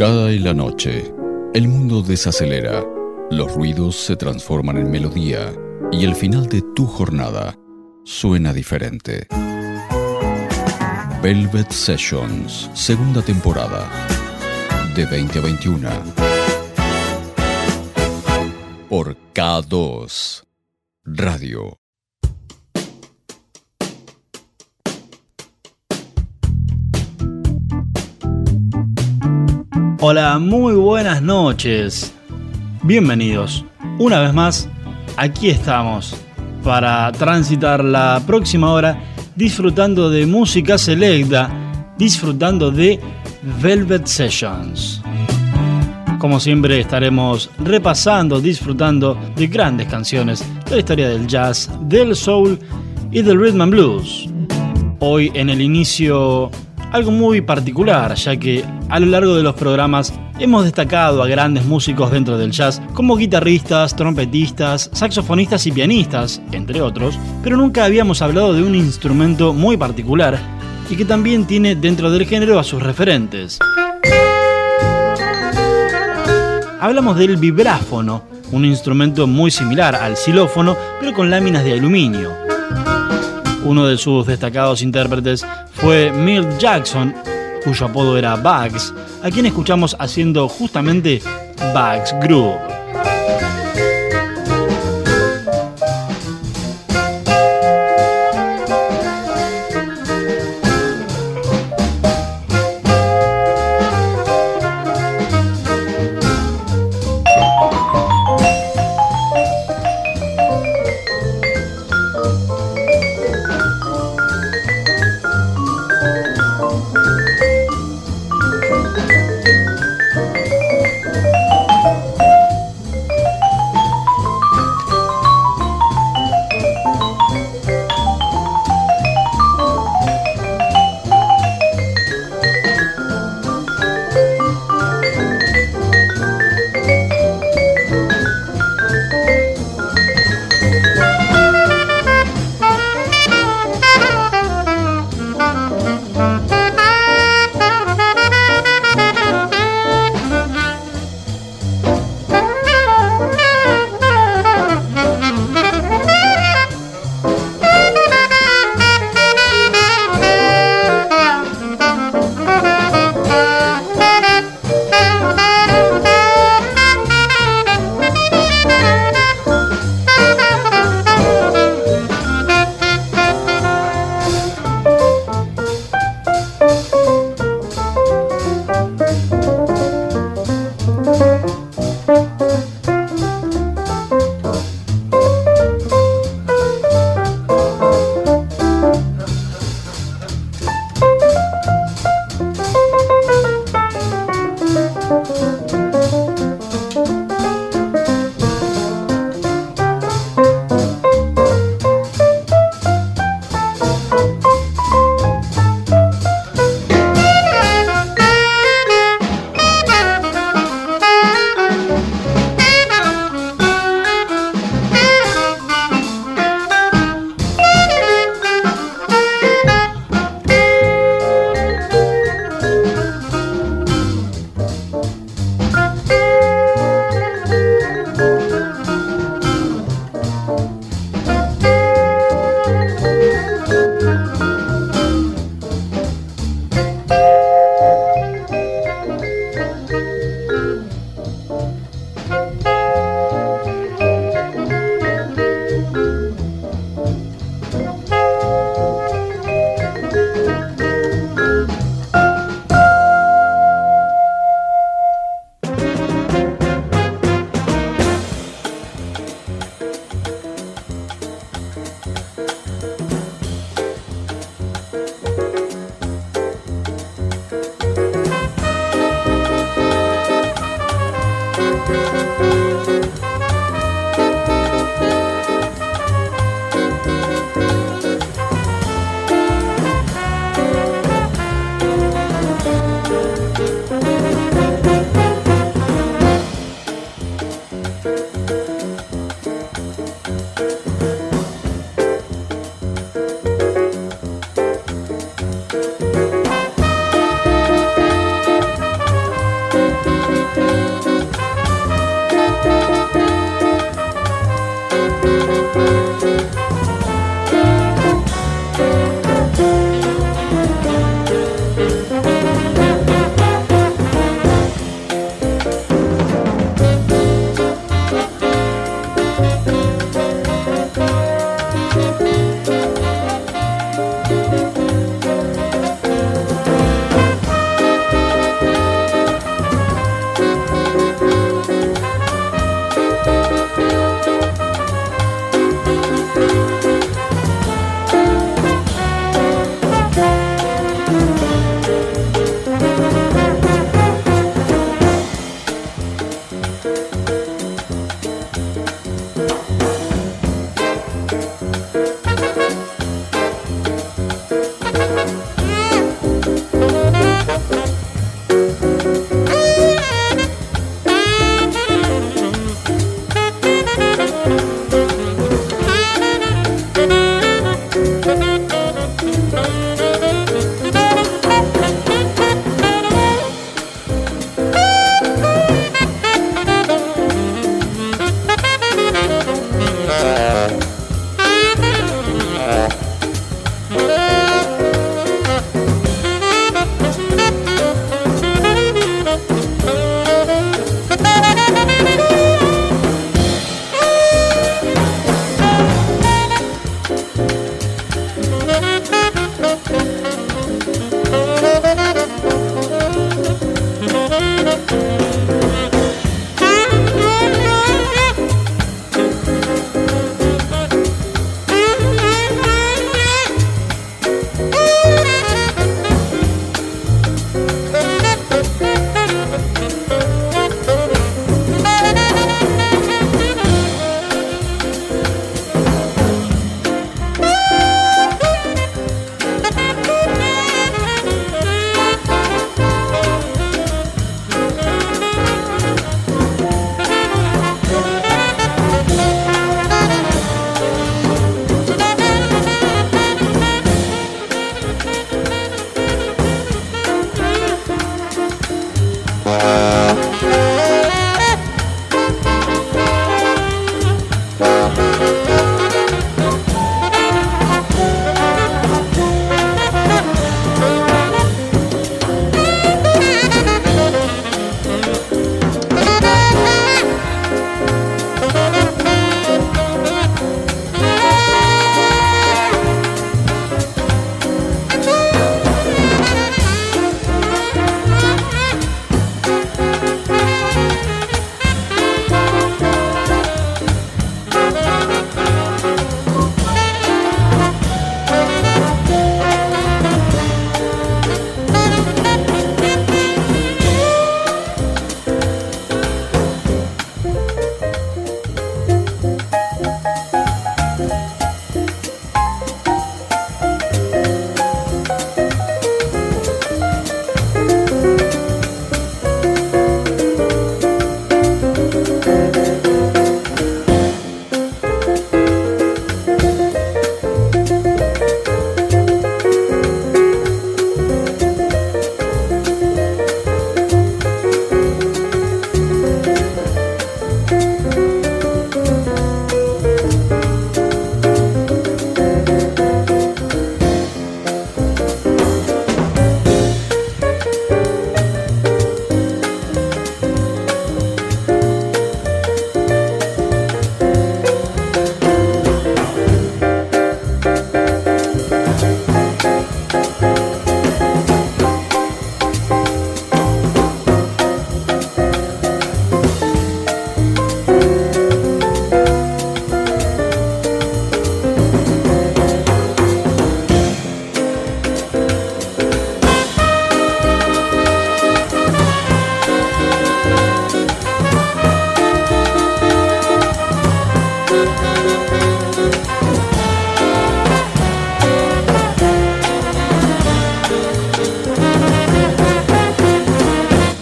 Cada la noche, el mundo desacelera, los ruidos se transforman en melodía y el final de tu jornada suena diferente. Velvet Sessions, segunda temporada, de 2021. Por K2 Radio. Hola, muy buenas noches. Bienvenidos. Una vez más, aquí estamos para transitar la próxima hora disfrutando de música selecta, disfrutando de Velvet Sessions. Como siempre estaremos repasando, disfrutando de grandes canciones de la historia del jazz, del soul y del rhythm and blues. Hoy en el inicio algo muy particular, ya que a lo largo de los programas hemos destacado a grandes músicos dentro del jazz como guitarristas, trompetistas, saxofonistas y pianistas, entre otros, pero nunca habíamos hablado de un instrumento muy particular y que también tiene dentro del género a sus referentes. Hablamos del vibráfono, un instrumento muy similar al xilófono, pero con láminas de aluminio. Uno de sus destacados intérpretes fue Milt Jackson, cuyo apodo era Bugs, a quien escuchamos haciendo justamente Bugs Groove.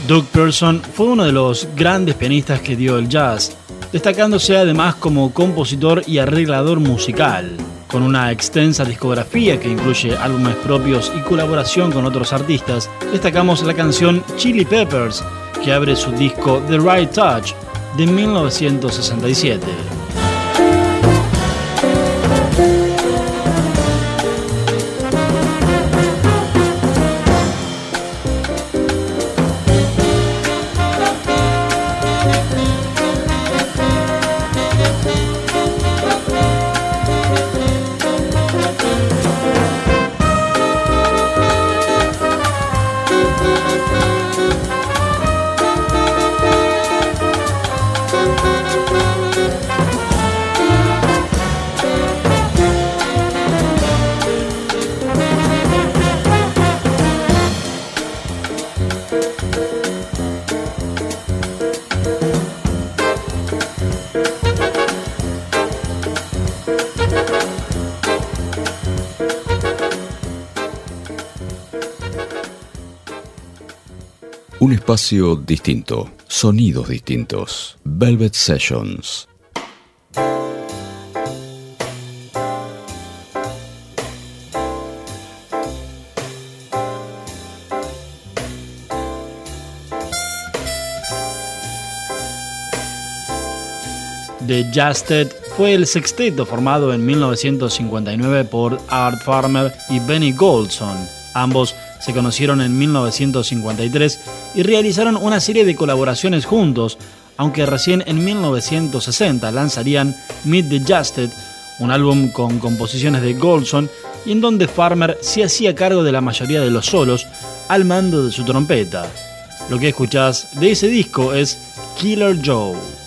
Doug Pearson fue uno de los grandes pianistas que dio el jazz, destacándose además como compositor y arreglador musical, con una extensa discografía que incluye álbumes propios y colaboración con otros artistas. Destacamos la canción Chili Peppers, que abre su disco The Right Touch de 1967. Espacio distinto, sonidos distintos. Velvet Sessions. The Justed fue el sexteto formado en 1959 por Art Farmer y Benny Goldson. Ambos se conocieron en 1953 y realizaron una serie de colaboraciones juntos, aunque recién en 1960 lanzarían Meet the Justed, un álbum con composiciones de Goldson y en donde Farmer se hacía cargo de la mayoría de los solos al mando de su trompeta. Lo que escuchás de ese disco es Killer Joe.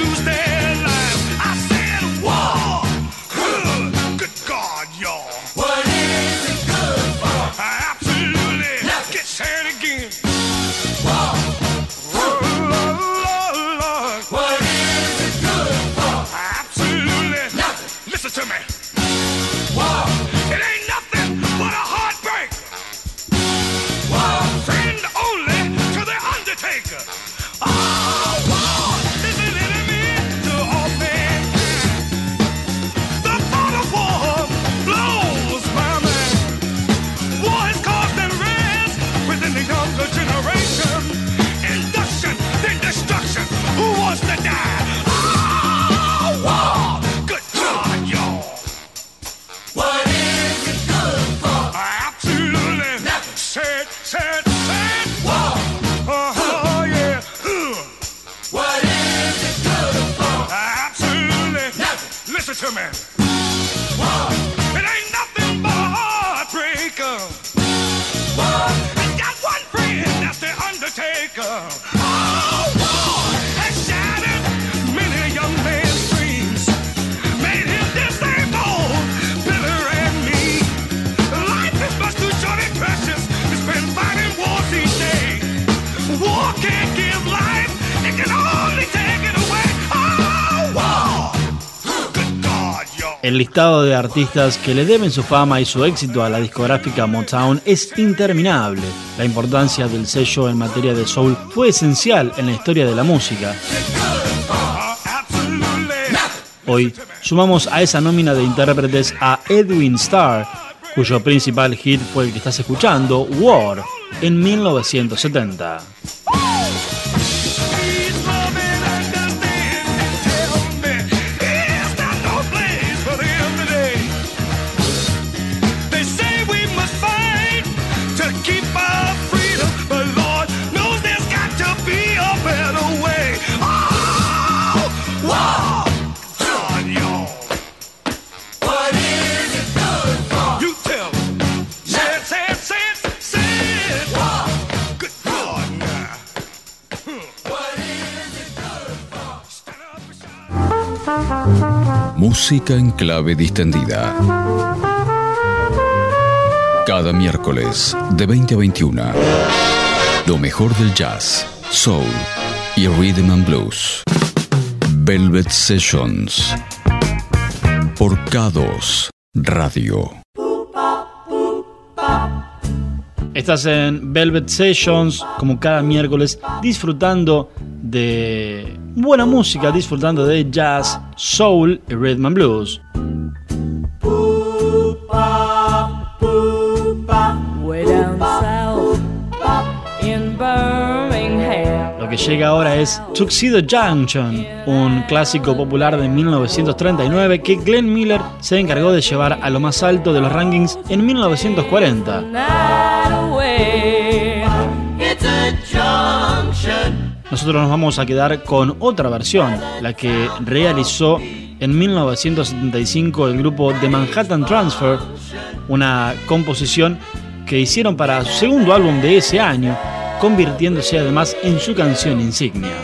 lose their El listado de artistas que le deben su fama y su éxito a la discográfica Motown es interminable. La importancia del sello en materia de soul fue esencial en la historia de la música. Hoy sumamos a esa nómina de intérpretes a Edwin Starr, cuyo principal hit fue el que estás escuchando, War, en 1970. Música en clave distendida. Cada miércoles de 20 a 21. Lo mejor del jazz, soul y rhythm and blues. Velvet Sessions. Por K2 Radio. Estás en Velvet Sessions, como cada miércoles, disfrutando de buena música, disfrutando de jazz, soul y rhythm and blues. Lo que llega ahora es Tuxedo Junction, un clásico popular de 1939 que Glenn Miller se encargó de llevar a lo más alto de los rankings en 1940. Nosotros nos vamos a quedar con otra versión, la que realizó en 1975 el grupo The Manhattan Transfer, una composición que hicieron para su segundo álbum de ese año, convirtiéndose además en su canción insignia.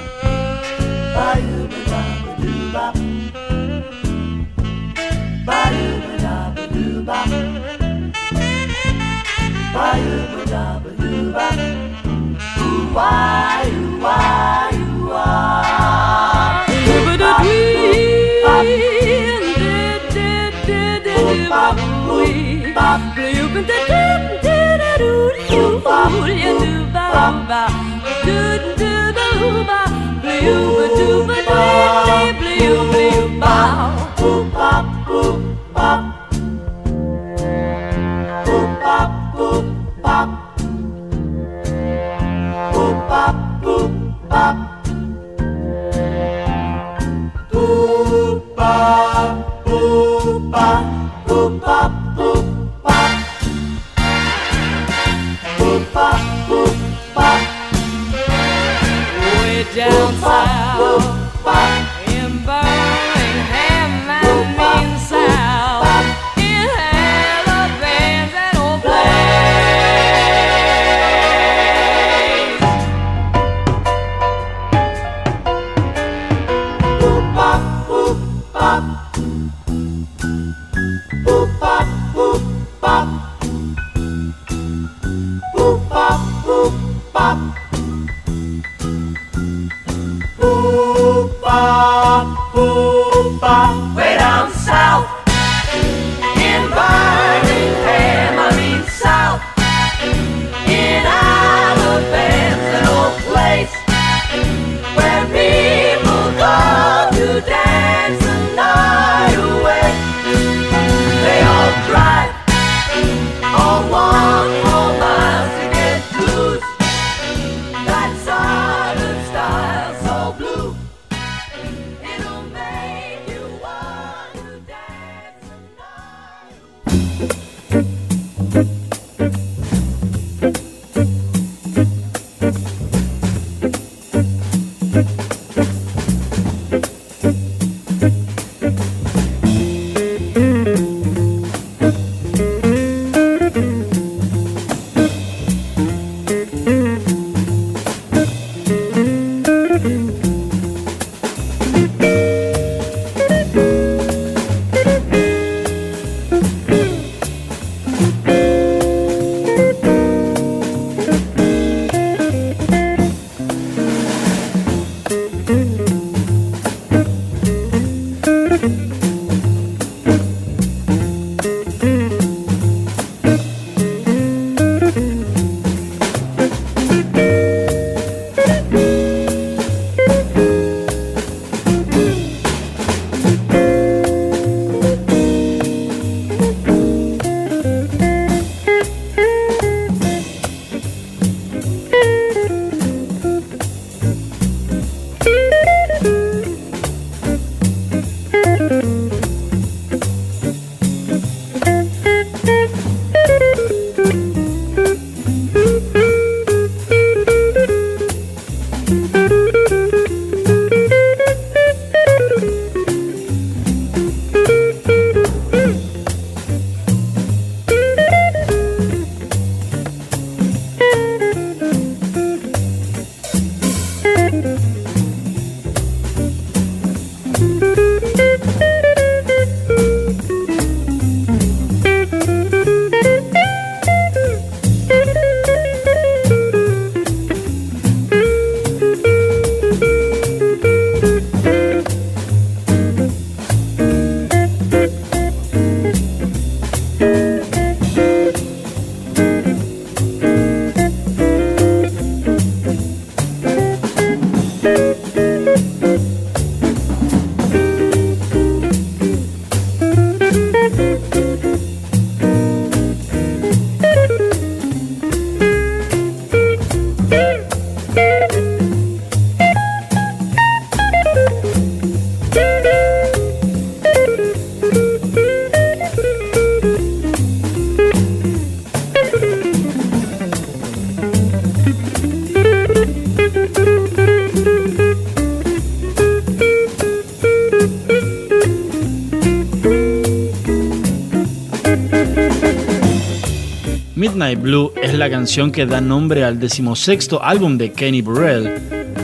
Blue es la canción que da nombre al decimosexto álbum de Kenny Burrell,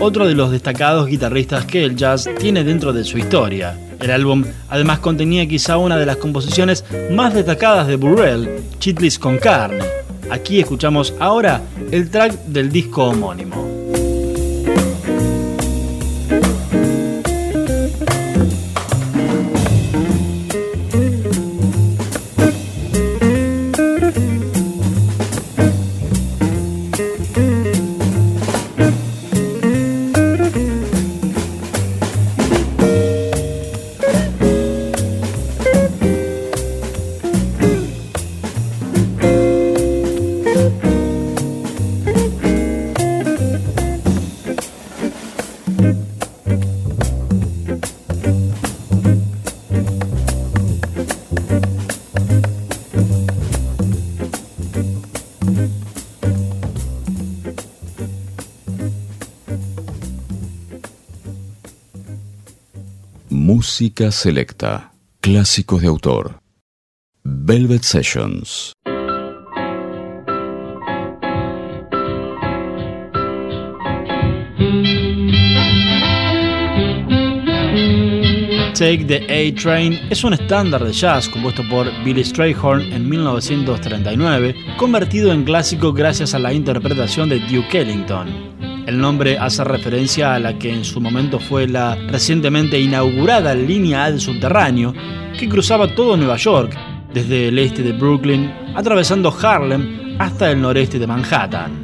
otro de los destacados guitarristas que el jazz tiene dentro de su historia. El álbum además contenía quizá una de las composiciones más destacadas de Burrell, Chitlis con carne. Aquí escuchamos ahora el track del disco homónimo. Música selecta. Clásicos de autor. Velvet Sessions. Take the A Train es un estándar de jazz compuesto por Billy Strayhorn en 1939, convertido en clásico gracias a la interpretación de Duke Ellington. El nombre hace referencia a la que en su momento fue la recientemente inaugurada línea del subterráneo que cruzaba todo Nueva York, desde el este de Brooklyn, atravesando Harlem hasta el noreste de Manhattan.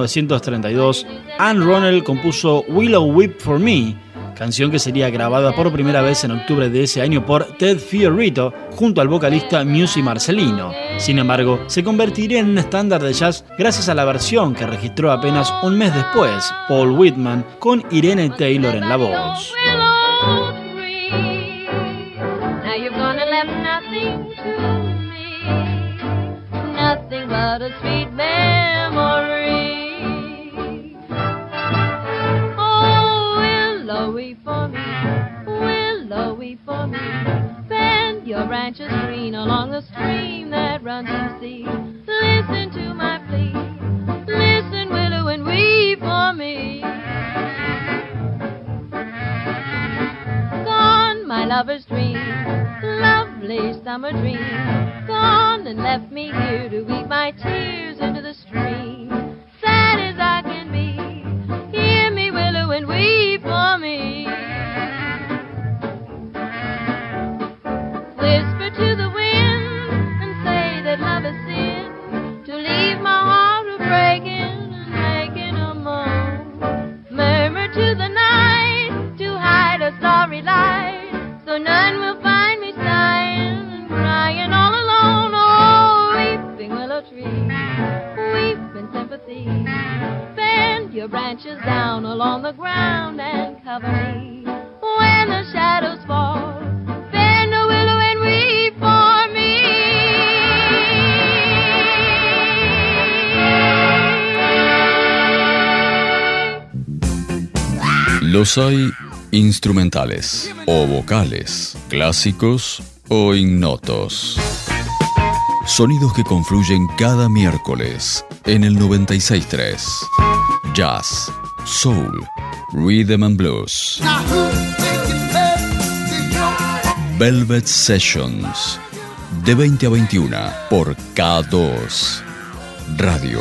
1932, Anne Ronell compuso Willow Whip for Me, canción que sería grabada por primera vez en octubre de ese año por Ted Fiorito junto al vocalista Musi Marcelino. Sin embargo, se convertiría en un estándar de jazz gracias a la versión que registró apenas un mes después Paul Whitman con Irene Taylor en la voz. but a sweet memory. Branches green along the stream that runs to sea. Listen to my plea, listen, willow, and weep for me. Gone, my lover's dream, lovely summer dream, gone and left me here to weep my tears into your branches down along the ground and cover me when the shadows fall. Bend and weep for me. Los hay instrumentales o vocales, clásicos o ignotos. Sonidos que confluyen cada miércoles en el 963. Jazz, soul, rhythm and blues. Velvet Sessions. De 20 a 21 por K2 Radio.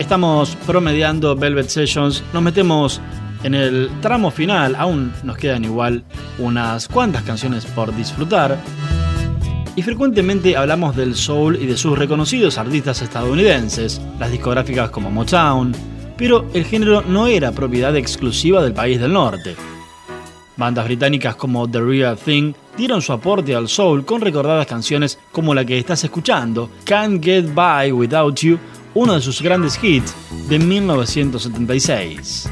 Estamos promediando Velvet Sessions, nos metemos en el tramo final, aún nos quedan igual unas cuantas canciones por disfrutar. Y frecuentemente hablamos del soul y de sus reconocidos artistas estadounidenses, las discográficas como Motown, pero el género no era propiedad exclusiva del país del norte. Bandas británicas como The Real Thing dieron su aporte al soul con recordadas canciones como la que estás escuchando, Can't Get By Without You, uno de sus grandes hits de 1976.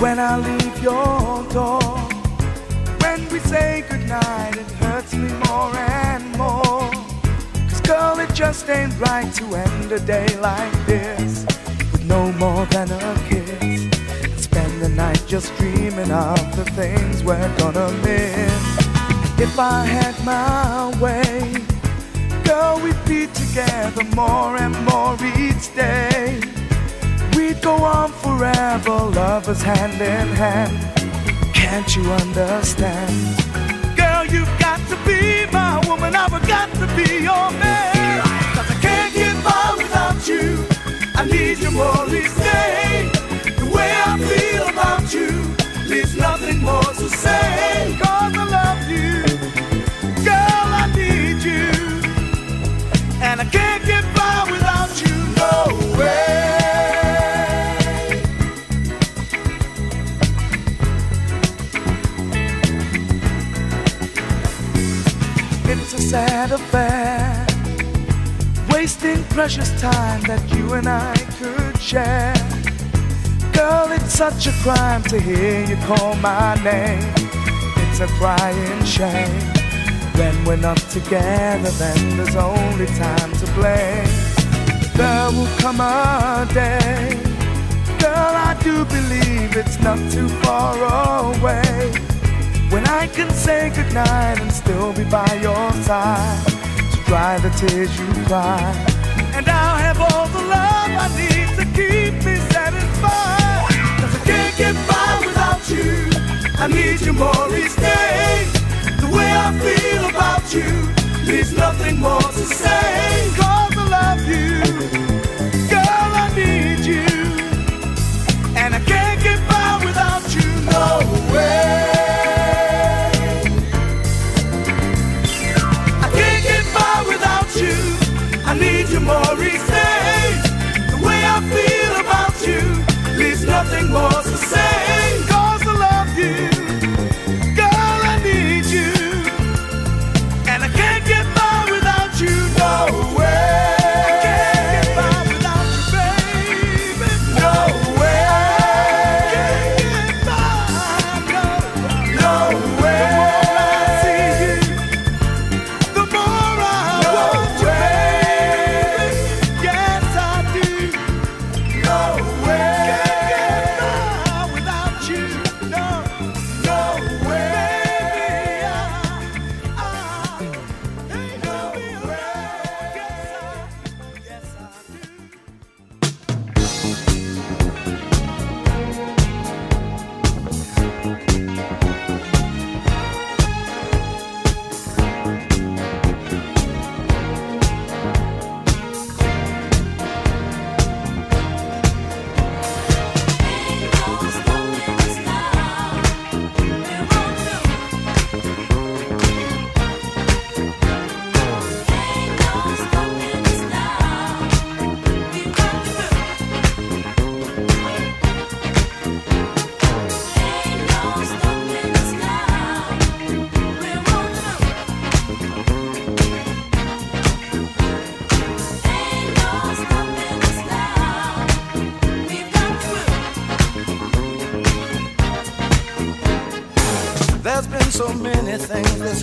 When I leave your door, when we say goodnight, it hurts me more and more. Cause girl, it just ain't right to end a day like this with no more than a kiss. And spend the night just dreaming of the things we're gonna miss. If I had my way, girl, we'd be together more and more each day. We'd go on forever, lovers hand in hand. Can't you understand? Girl, you've got to be my woman, I've got to be your man. Cause I can't get by without you. I need you more each day. The way I feel about you leaves nothing more to say. Cause sad affair, wasting precious time that you and I could share. Girl, it's such a crime to hear you call my name. It's a crying shame. When we're not together, then there's only time to blame. There will come a day, girl, I do believe it's not too far away. When I can say goodnight and still be by your side to dry the tears you cry. And I'll have all the love I need to keep me satisfied. Cause I can't get by without you. I need you more each day. The way I feel about you leaves nothing more to say.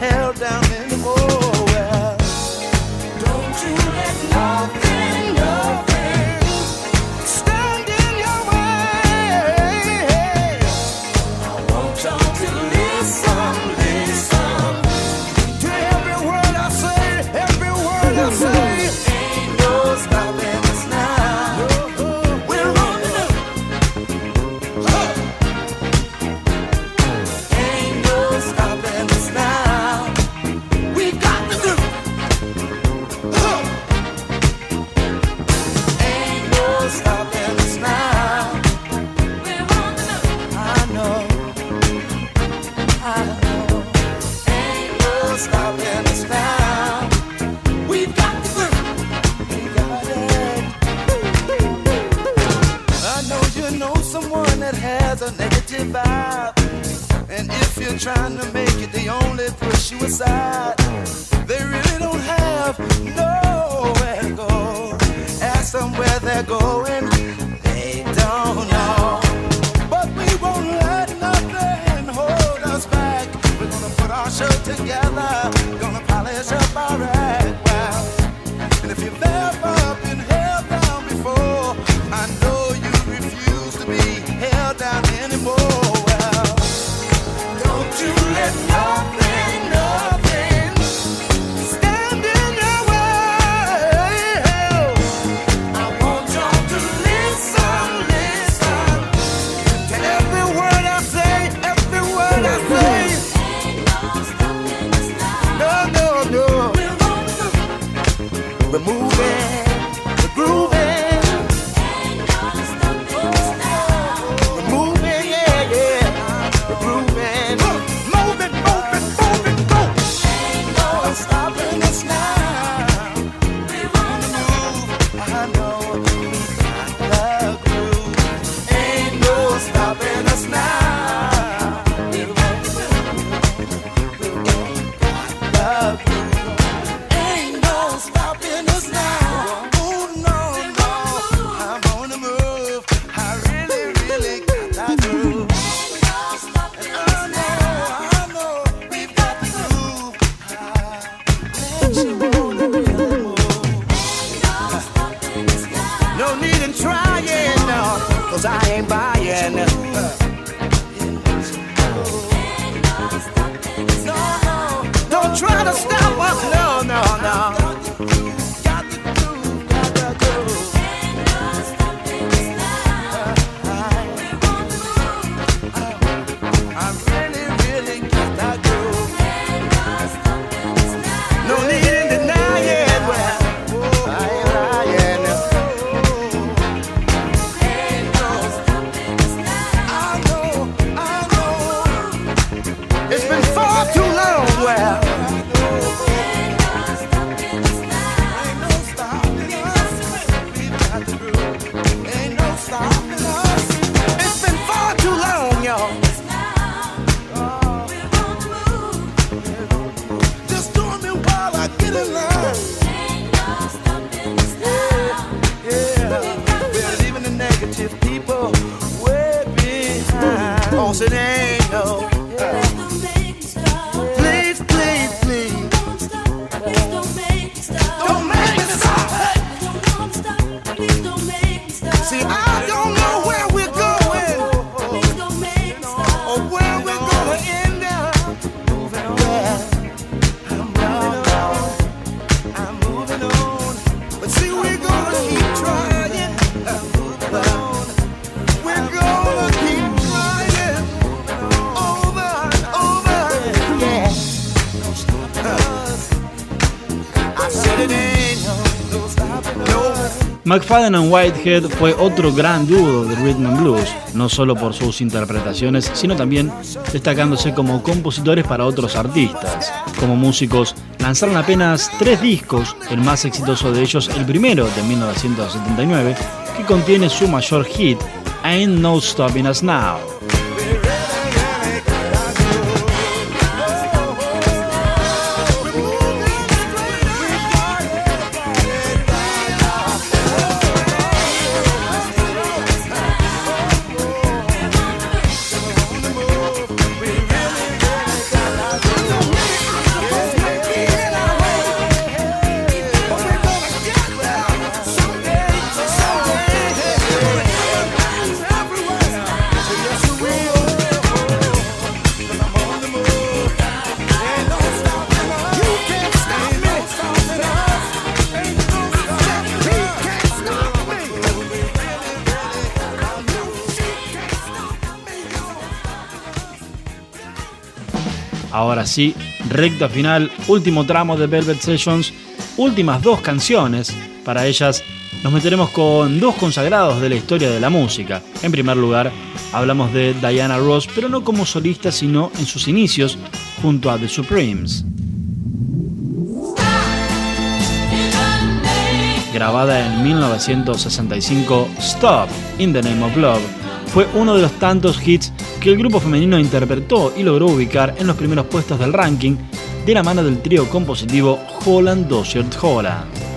held down trying to make it, they only push you aside. They really don't have nowhere to go. Ask them where they're going. McFadden and Whitehead fue otro gran dúo de rhythm and blues, no solo por sus interpretaciones, sino también destacándose como compositores para otros artistas. Como músicos, lanzaron apenas tres discos, el más exitoso de ellos el primero de 1979, que contiene su mayor hit, Ain't No Stopping Us Now. Ahora sí, recta final, último tramo de Velvet Sessions, últimas dos canciones. Para ellas nos meteremos con dos consagrados de la historia de la música. En primer lugar, hablamos de Diana Ross, pero no como solista, sino en sus inicios junto a The Supremes. Grabada en 1965, Stop in the Name of Love fue uno de los tantos hits que el grupo femenino interpretó y logró ubicar en los primeros puestos del ranking de la mano del trío compositivo Holland Dozier Holland.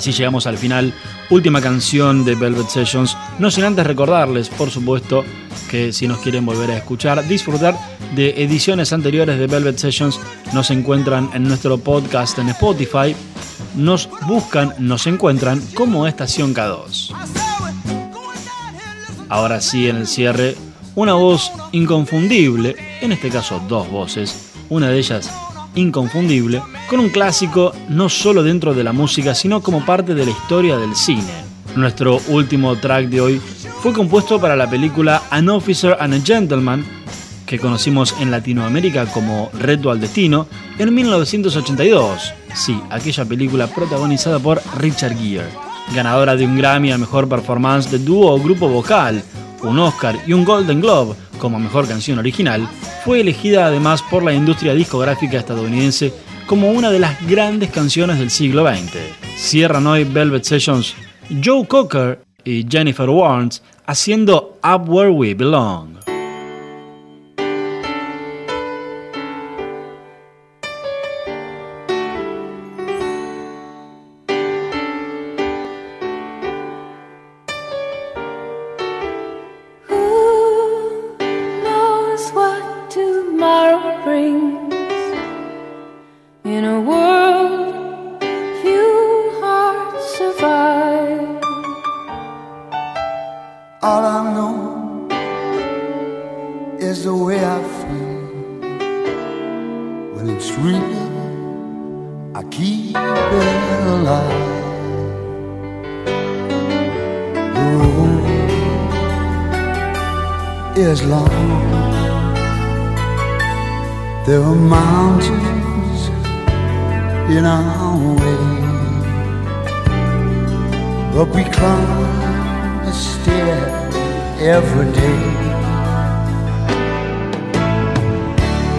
Ahora sí llegamos al final, última canción de Velvet Sessions, no sin antes recordarles, por supuesto, que si nos quieren volver a escuchar, disfrutar de ediciones anteriores de Velvet Sessions, nos encuentran en nuestro podcast en Spotify, nos buscan, nos encuentran como Estación K2. Ahora sí, en el cierre, una voz inconfundible, en este caso dos voces, una de ellas inconfundible, con un clásico no solo dentro de la música, sino como parte de la historia del cine. Nuestro último track de hoy fue compuesto para la película An Officer and a Gentleman, que conocimos en Latinoamérica como Reto al Destino, en 1982. Sí, aquella película protagonizada por Richard Gere, ganadora de un Grammy a Mejor Performance de Dúo o Grupo Vocal, un Oscar y un Golden Globe como Mejor Canción Original, fue elegida además por la industria discográfica estadounidense como una de las grandes canciones del siglo XX. Cierran hoy Velvet Sessions Joe Cocker y Jennifer Warnes haciendo Up Where We Belong. Is long. There are mountains in our way, but we climb a stair every day.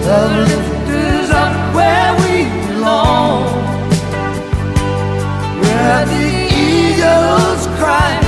The lift is up where we belong, where the eagles cry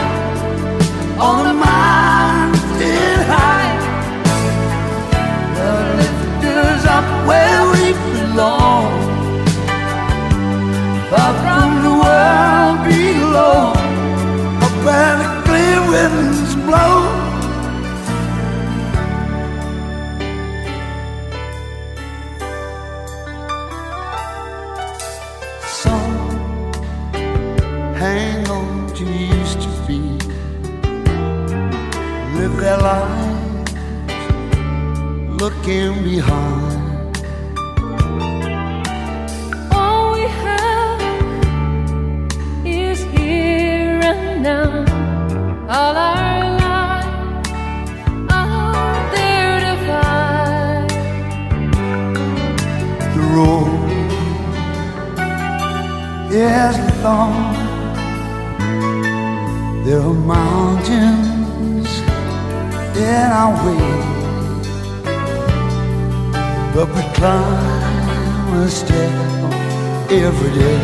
looking behind. All we have is here and now. All our lives are there to find. The road is long. There are mountains in our way, but we climb a step every day.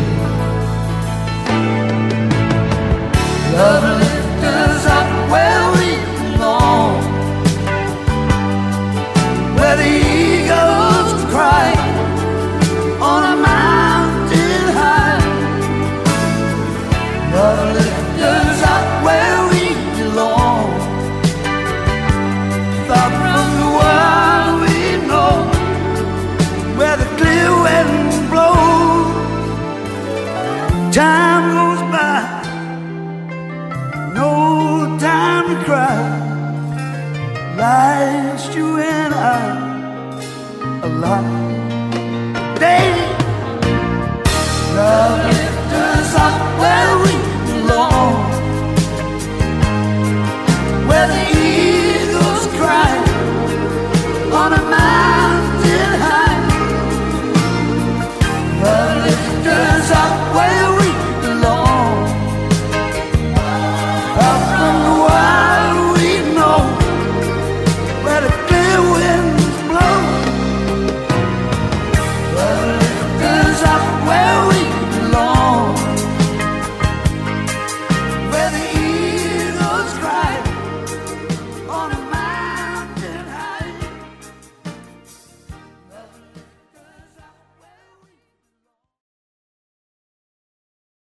Love já